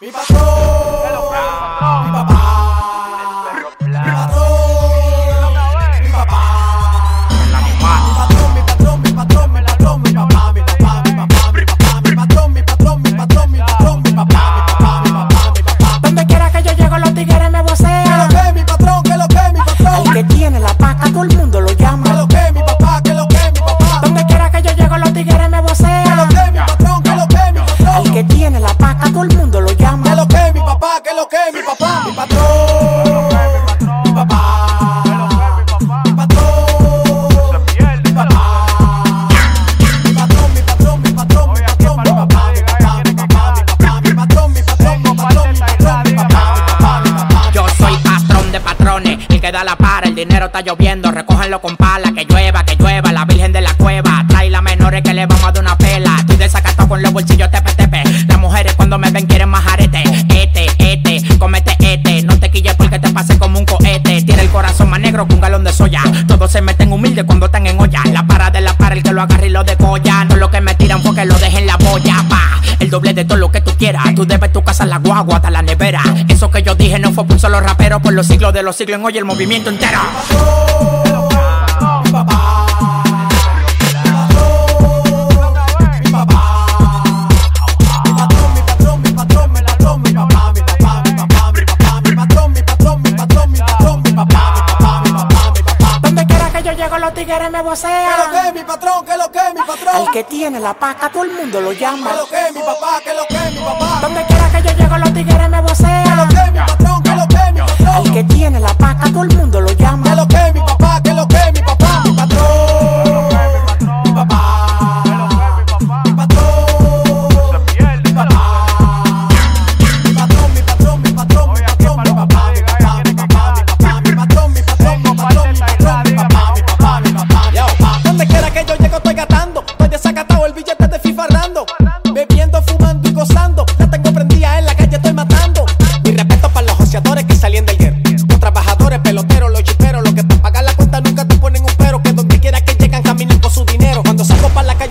Mi patrón, mi papá, mi patrón, mi papá. Mi patrón, mi patrón, mi patrón, mi patrón, mi papá, mi papá, mi papá, mi papá, mi patrón, mi patrón, mi patrón, mi patrón, mi papá, mi papá, mi papá, mi papá. Donde quiera que yo llego, los tigres me ¿Qué lo que, mi patrón? ¿Qué lo que, mi El patrón? que tiene la paca, todo el mundo lo ¿Qué llama. lo que, mi papá? ¿Qué lo que, mi papá? Donde quiera que yo llego, los tigres me ¿Qué lo que, mi patrón? ¿Qué lo que, mi El patrón? que tiene la da la para, el dinero está lloviendo, recógenlo con pala, que llueva, que llueva, la virgen de la cueva, trae las menores que le vamos a dar una pela, estoy desacatado con los bolsillos tepe tepe, las mujeres cuando me ven quieren más arete, este, este, comete este, no te quilles porque te pase como un cohete, tiene el corazón más negro que un galón de soya, todos se meten humildes cuando están en olla, la para de la para, el que lo agarre y lo decolla, no lo que me tiran porque lo dejen la boya, pa, doble de todo lo que tú quieras, tú debes tu casa, la guagua, hasta la nevera, eso que yo dije no fue por un solo rapero, por los siglos de los siglos en hoy el movimiento entero. Tigres me ¿Qué lo vocean. que, mi patrón? ¿Qué lo que, mi patrón? El que tiene la paca, todo el mundo lo llama. ¿Qué lo que, mi papá? ¿Qué lo que, mi papá? Donde quiera que yo llego, los tigres me ¿Qué lo vocean. que, mi patrón? ¿Qué lo que, mi El patrón? que tiene la paca, todo el mundo lo ¿Qué llama. lo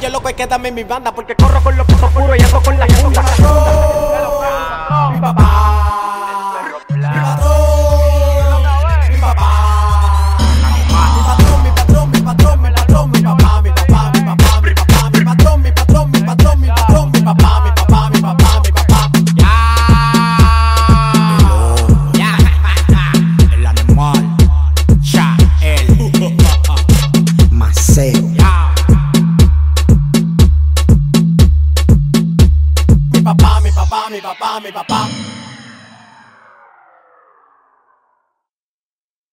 calle, loco, hay que mi banda, porque corro con los putos puros y ando con la funda. Mi papá, mi patrón, mi papá. Mi patrón, mi patrón, mi patrón, mi papá, mi papá, mi papá, mi papá, mi patrón, mi patrón, mi patrón, mi patrón, mi papá, mi papá, mi papá, mi papá. Ya, ya, el animal, ya, el, Maceo. Mi papá, mi papá.